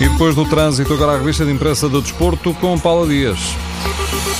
E depois do trânsito, agora a revista de imprensa do desporto com Paula Dias.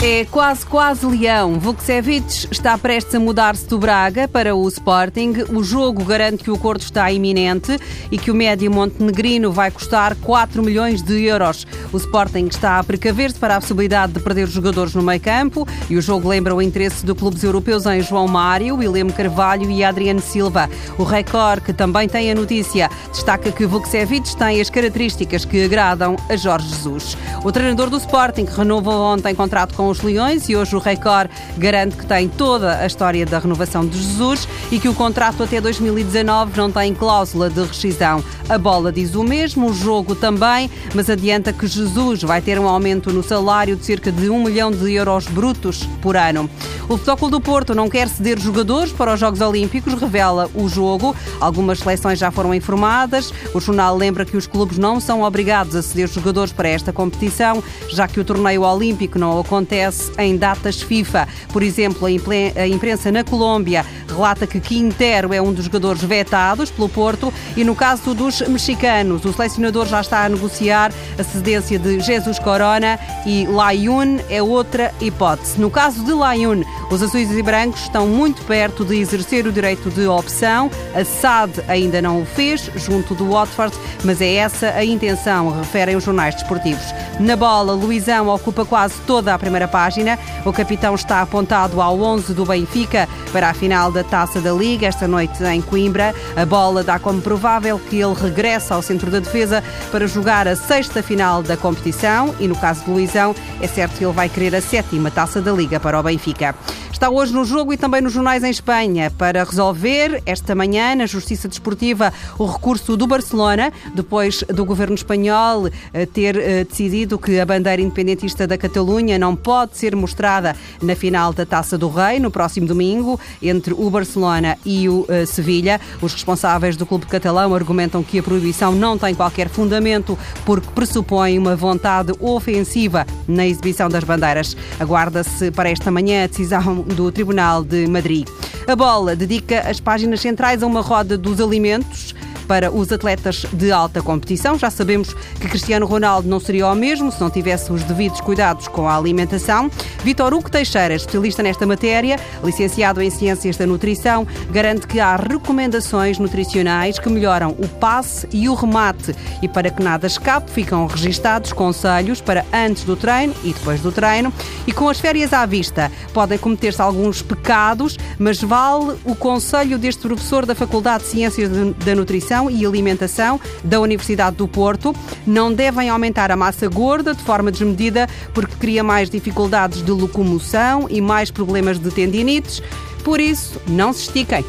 É quase, quase leão. Vukcevic está prestes a mudar-se do Braga para o Sporting. O jogo garante que o acordo está iminente e que o médio montenegrino vai custar 4 milhões de euros. O Sporting está a precaver-se para a possibilidade de perder os jogadores no meio campo e o jogo lembra o interesse de clubes europeus em João Mário, William Carvalho e Adriano Silva. O Record, que também tem a notícia, destaca que Vukcevic tem as características que agradam a Jorge Jesus. O treinador do Sporting renovou ontem contrato com os Leões e hoje o Record garante que tem toda a história da renovação de Jesus e que o contrato até 2019 não tem cláusula de rescisão. A bola diz o mesmo, o jogo também, mas adianta que Jesus vai ter um aumento no salário de cerca de 1 milhão de euros brutos por ano. O Futebol do Porto não quer ceder jogadores para os Jogos Olímpicos, revela o jogo. Algumas seleções já foram informadas. O jornal lembra que os clubes não são obrigados a ceder jogadores para esta competição, já que o torneio olímpico não acontece em datas FIFA. Por exemplo, a imprensa na Colômbia relata que Quintero é um dos jogadores vetados pelo Porto e no caso dos mexicanos, o selecionador já está a negociar a cedência de Jesus Corona e Layun é outra hipótese. No caso de Layun, os azuis e brancos estão muito perto de exercer o direito de opção. A SAD ainda não o fez, junto do Watford, mas é essa a intenção, referem os jornais desportivos. Na bola, Luizão ocupa quase toda a primeira página. O capitão está apontado ao 11 do Benfica para a final da Taça da Liga, esta noite em Coimbra. A bola dá como provável que ele regresse ao centro da defesa para jogar a sexta final da competição e, no caso de Luizão, é certo que ele vai querer a sétima Taça da Liga para o Benfica. Está hoje no jogo e também nos jornais em Espanha para resolver esta manhã na Justiça Desportiva o recurso do Barcelona, depois do governo espanhol eh, ter eh, decidido que a bandeira independentista da Catalunha não pode ser mostrada na final da Taça do Rei no próximo domingo entre o Barcelona e o uh, Sevilha. Os responsáveis do clube catalão argumentam que a proibição não tem qualquer fundamento porque pressupõe uma vontade ofensiva na exibição das bandeiras. Aguarda-se para esta manhã a decisão do Tribunal de Madrid. A bola dedica as páginas centrais a uma roda dos alimentos para os atletas de alta competição. Já sabemos que Cristiano Ronaldo não seria o mesmo se não tivesse os devidos cuidados com a alimentação. Vitor Hugo Teixeira, especialista nesta matéria, licenciado em Ciências da Nutrição, garante que há recomendações nutricionais que melhoram o passe e o remate. E para que nada escape, ficam registados conselhos para antes do treino e depois do treino. E com as férias à vista, podem cometer-se alguns pecados, mas vale o conselho deste professor da Faculdade de Ciências da Nutrição Nutrição e Alimentação da Universidade do Porto. Não devem aumentar a massa gorda de forma desmedida porque cria mais dificuldades de locomoção e mais problemas de tendinites. Por isso, não se estiquem.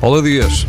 Olá, Dias.